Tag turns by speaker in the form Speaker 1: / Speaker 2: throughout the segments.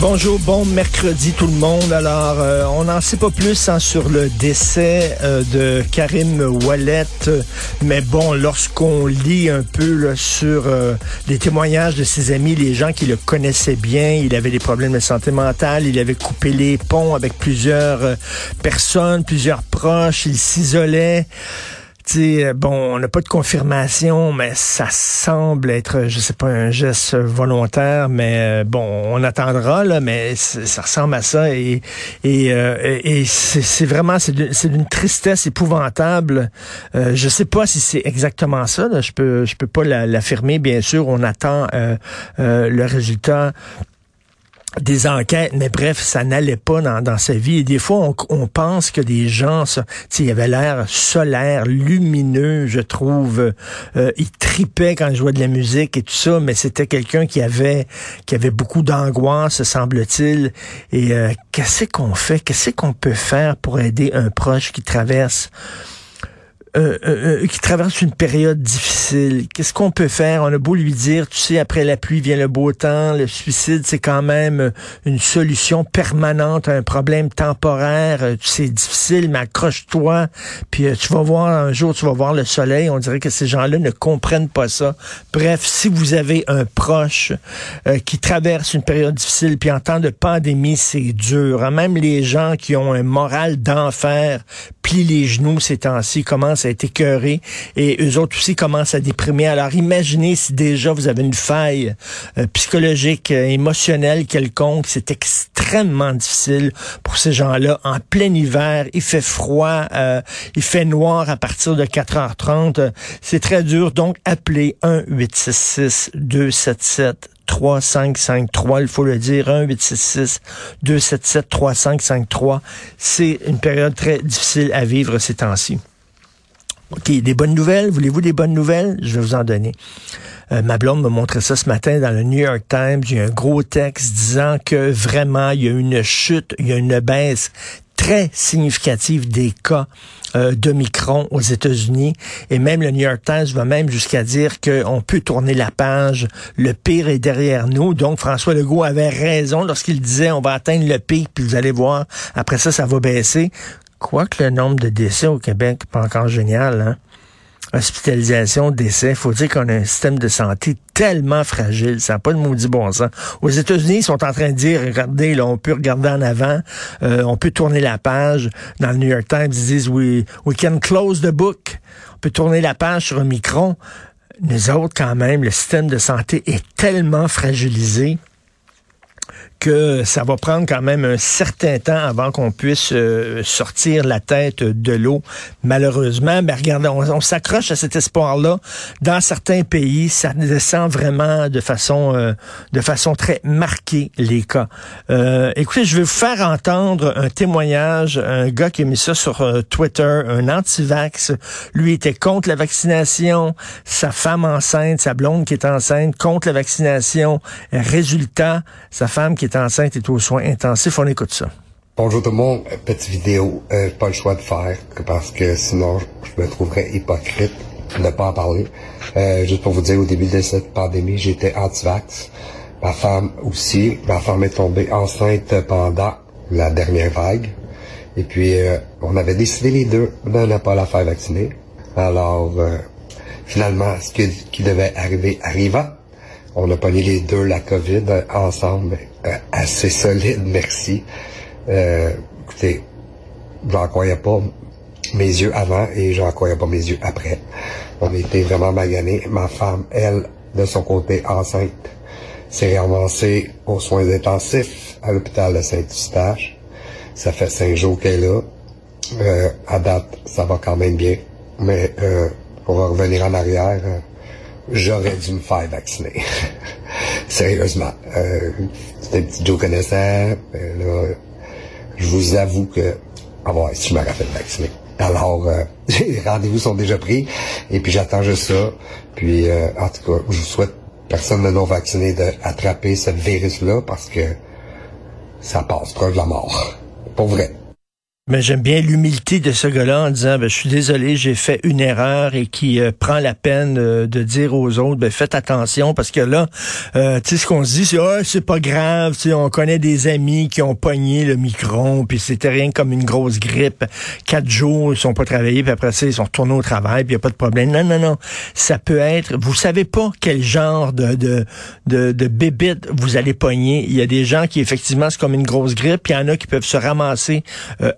Speaker 1: Bonjour, bon mercredi tout le monde. Alors, euh, on n'en sait pas plus hein, sur le décès euh, de Karim Wallet, mais bon, lorsqu'on lit un peu sur euh, les témoignages de ses amis, les gens qui le connaissaient bien, il avait des problèmes de santé mentale, il avait coupé les ponts avec plusieurs personnes, plusieurs proches, il s'isolait. Euh, bon, on n'a pas de confirmation, mais ça semble être, je sais pas, un geste volontaire, mais euh, bon, on attendra, là, mais ça ressemble à ça et, euh, c'est vraiment, c'est d'une tristesse épouvantable. Euh, je sais pas si c'est exactement ça, je peux, je peux pas la- l'affirmer, bien sûr, on attend euh, euh, le résultat des enquêtes, mais bref, ça n'allait pas dans, dans sa vie. Et des fois, on, pense que des gens, il avait l'air solaire, lumineux, je trouve. Euh, il tripait quand il jouait de la musique et tout ça, mais c'était quelqu'un qui avait qui avait beaucoup d'angoisse, semble-t-il. Et euh, qu'est-ce qu'on fait? Qu'est-ce qu'on peut faire pour aider un proche qui traverse euh, euh, euh, qui traverse une période difficile. Qu'est-ce qu'on peut faire? On a beau lui dire, tu sais, après la pluie vient le beau temps, le suicide, c'est quand même euh, une solution permanente à un problème temporaire. Euh, C'est difficile, mais accroche-toi, puis euh, tu vas voir un jour, tu vas voir le soleil. On dirait que ces gens-là ne comprennent pas ça. Bref, si vous avez un proche qui traverse une période difficile, puis en temps de pandémie, c'est dur. hein? Même les gens qui ont un moral d'enfer plient les genoux ces temps-ci, commencent à être écœurés et eux autres aussi commencent à déprimer. Alors imaginez si déjà vous avez une faille euh, psychologique, euh, émotionnelle quelconque, c'est extrêmement difficile pour ces gens-là. En plein hiver, il fait froid, euh, il fait noir à partir de 4h30. Euh, C'est très dur. Donc appelez 1 866 277 3553, il faut le dire, 1 866 277 3553. C'est une période très difficile à vivre ces temps-ci. OK, des bonnes nouvelles? Voulez-vous des bonnes nouvelles? Je vais vous en donner. Euh, ma m'a montré ça ce matin dans le New York Times. Il y a un gros texte disant que vraiment, il y a une chute, il y a une baisse très significative des cas euh, d'Omicron aux États-Unis. Et même le New York Times va même jusqu'à dire qu'on peut tourner la page. Le pire est derrière nous. Donc, François Legault avait raison lorsqu'il disait on va atteindre le pic, puis vous allez voir, après ça, ça va baisser. Quoique le nombre de décès au Québec pas encore génial, hein? Hospitalisation, décès. faut dire qu'on a un système de santé tellement fragile. Ça n'a pas de maudit bon sens. Aux États-Unis, ils sont en train de dire, regardez, là, on peut regarder en avant, euh, on peut tourner la page. Dans le New York Times, ils disent, we, we can close the book. On peut tourner la page sur un micron. Nous autres, quand même, le système de santé est tellement fragilisé que ça va prendre quand même un certain temps avant qu'on puisse euh, sortir la tête de l'eau. Malheureusement, ben regardez, on, s'accroche à cet espoir-là. Dans certains pays, ça descend vraiment de façon euh, de façon très marquée les cas. Euh, écoutez, je vais vous faire entendre un témoignage, un gars qui a mis ça sur euh, Twitter, un anti-vax. Lui était contre la vaccination, sa femme enceinte, sa blonde qui est enceinte, contre la vaccination. Résultat, sa qui est enceinte est aux soins intensifs. On écoute ça.
Speaker 2: Bonjour tout le monde, Euh, petite vidéo, euh, pas le choix de faire parce que sinon je me trouverais hypocrite de ne pas en parler. Euh, juste pour vous dire, au début de cette pandémie, j'étais anti-vax. Ma femme aussi. Ma femme est tombée enceinte pendant la dernière vague. Et puis, euh, on avait décidé les deux de ne pas la faire vacciner. Alors, euh, finalement, ce qui devait arriver arriva. On a pogné les deux la COVID ensemble. Euh, assez solide, merci. Euh, écoutez, j'en croyais pas mes yeux avant et j'en croyais pas mes yeux après. On était vraiment maganés. Ma femme, elle, de son côté enceinte, s'est ramassée aux soins intensifs à l'hôpital de Saint-Eustache. Ça fait cinq jours qu'elle est là. Euh, à date, ça va quand même bien. Mais euh, pour revenir en arrière, euh, j'aurais dû me faire vacciner. Sérieusement. Euh, C'était un petit Joe connaissant. Là, je vous avoue que... Ah ouais, si je m'aurais fait vacciner. Alors, euh, les rendez-vous sont déjà pris. Et puis j'attends juste ça. Puis euh, en tout cas, je souhaite personne de non vacciné d'attraper ce virus-là parce que ça passe proche de la mort. Pour vrai.
Speaker 1: Mais j'aime bien l'humilité de ce gars-là en disant ben, je suis désolé, j'ai fait une erreur et qui euh, prend la peine euh, de dire aux autres ben, faites attention parce que là, euh, tu sais ce qu'on se dit c'est oh, c'est pas grave, tu on connaît des amis qui ont pogné le micron puis c'était rien comme une grosse grippe. Quatre jours ils sont pas travaillés puis après ça ils sont retournés au travail puis y a pas de problème. Non non non, ça peut être. Vous savez pas quel genre de de de, de bébite vous allez pogner. Il y a des gens qui effectivement c'est comme une grosse grippe, il y en a qui peuvent se ramasser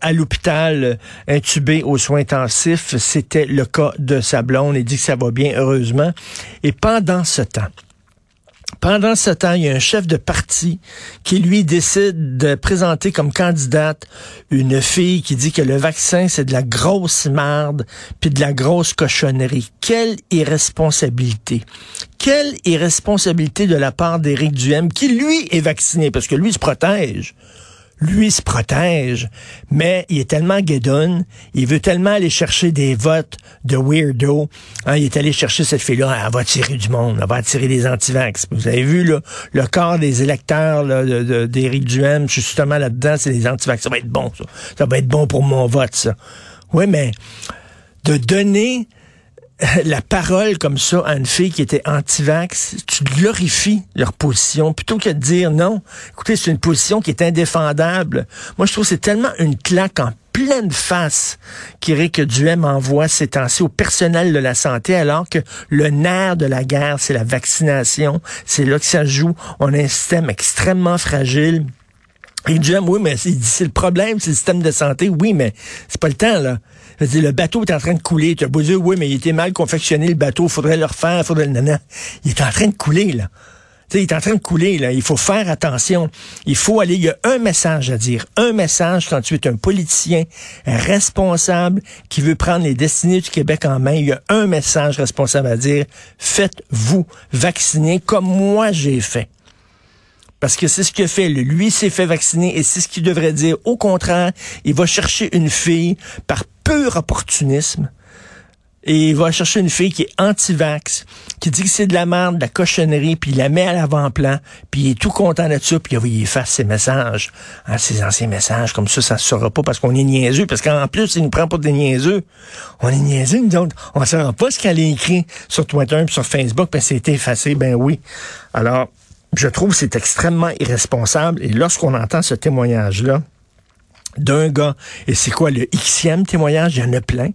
Speaker 1: à l'hôpital euh, intubé aux soins intensifs. C'était le cas de sa blonde. Il dit que ça va bien, heureusement. Et pendant ce temps, pendant ce temps, il y a un chef de parti qui, lui, décide de présenter comme candidate une fille qui dit que le vaccin, c'est de la grosse merde, puis de la grosse cochonnerie. Quelle irresponsabilité. Quelle irresponsabilité de la part d'Éric Duhem, qui, lui, est vacciné, parce que lui, se protège lui se protège, mais il est tellement guédonne, il veut tellement aller chercher des votes de weirdo. Hein, il est allé chercher cette fille-là, elle va attirer du monde, elle va attirer des antivax. Vous avez vu là, le corps des électeurs d'Éric de, Duhem, justement là-dedans, c'est des antivax. Ça va être bon, ça. Ça va être bon pour mon vote, ça. Oui, mais de donner la parole comme ça à une fille qui était anti-vax, tu glorifies leur position plutôt que de dire non. Écoutez, c'est une position qui est indéfendable. Moi, je trouve que c'est tellement une claque en pleine face qu'Éric Duhem envoie ces temps-ci au personnel de la santé, alors que le nerf de la guerre, c'est la vaccination. C'est là que ça joue. On a un système extrêmement fragile. Et Duhem, oui, mais c'est le problème, c'est le système de santé. Oui, mais c'est pas le temps, là le bateau est en train de couler. Tu as beau dire, oui, mais il était mal confectionné, le bateau, faudrait le refaire, faudrait le nana. Il est en train de couler, là. sais, il est en train de couler, là. Il faut faire attention. Il faut aller, il y a un message à dire. Un message quand tu es un politicien responsable qui veut prendre les destinées du Québec en main. Il y a un message responsable à dire. Faites-vous vacciner comme moi j'ai fait. Parce que c'est ce qu'il fait. Lui s'est fait vacciner et c'est ce qu'il devrait dire. Au contraire, il va chercher une fille par pur opportunisme. Et il va chercher une fille qui est anti-vax, qui dit que c'est de la merde, de la cochonnerie, puis il la met à l'avant-plan, puis il est tout content de ça, puis il efface ses messages, hein, ses anciens messages, comme ça, ça se saura pas parce qu'on est niaiseux, parce qu'en plus, il nous prend pas des niaiseux. On est niaiseux, nous autres. On ne saura pas ce qu'elle a écrit sur Twitter sur Facebook, puis c'est effacé, ben oui. Alors, je trouve que c'est extrêmement irresponsable, et lorsqu'on entend ce témoignage-là, d'un gars. Et c'est quoi le Xème témoignage? Il y en a plein.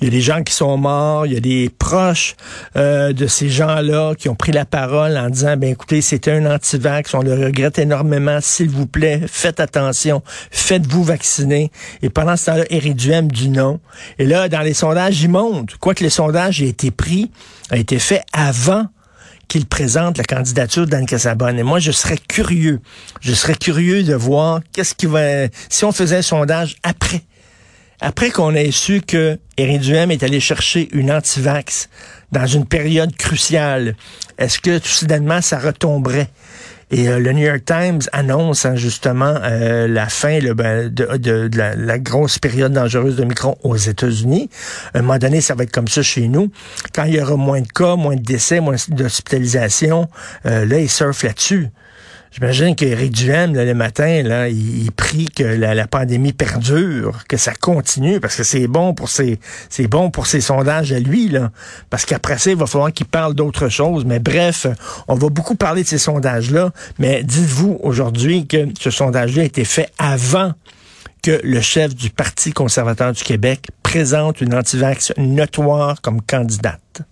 Speaker 1: Il y a des gens qui sont morts, il y a des proches euh, de ces gens-là qui ont pris la parole en disant, ben écoutez, c'était un antivax, on le regrette énormément, s'il vous plaît, faites attention, faites-vous vacciner. Et pendant ce temps-là, Éric Duhem dit non. Et là, dans les sondages, il monte. Quoique le sondage ait été pris, a été fait avant qu'il présente la candidature d'Anne Casabonne. Et moi, je serais curieux. Je serais curieux de voir qu'est-ce qui va... Si on faisait un sondage après, après qu'on ait su que Éric Duhem est allé chercher une antivax dans une période cruciale, est-ce que tout soudainement ça retomberait? Et euh, le New York Times annonce hein, justement euh, la fin ben, de, la, grosse période dangereuse de Micron aux États-Unis. À un moment donné, ça va être comme ça chez nous. Quand il y aura moins de cas, moins de décès, moins d'hospitalisation, euh, là, ils surfent là-dessus. J'imagine qu'Éric Duhem, le matin, là, il, prie que la, pandémie perdure, que ça continue, parce que c'est bon pour ses, c'est bon pour ses sondages à lui. Parce qu'après ça, il va falloir qu'il parle d'autre chose. Mais bref, on va beaucoup parler de ces sondages-là. Mais dites-vous aujourd'hui que ce sondage-là a été fait avant que le chef du Parti conservateur du Québec présente une antivax notoire comme candidate.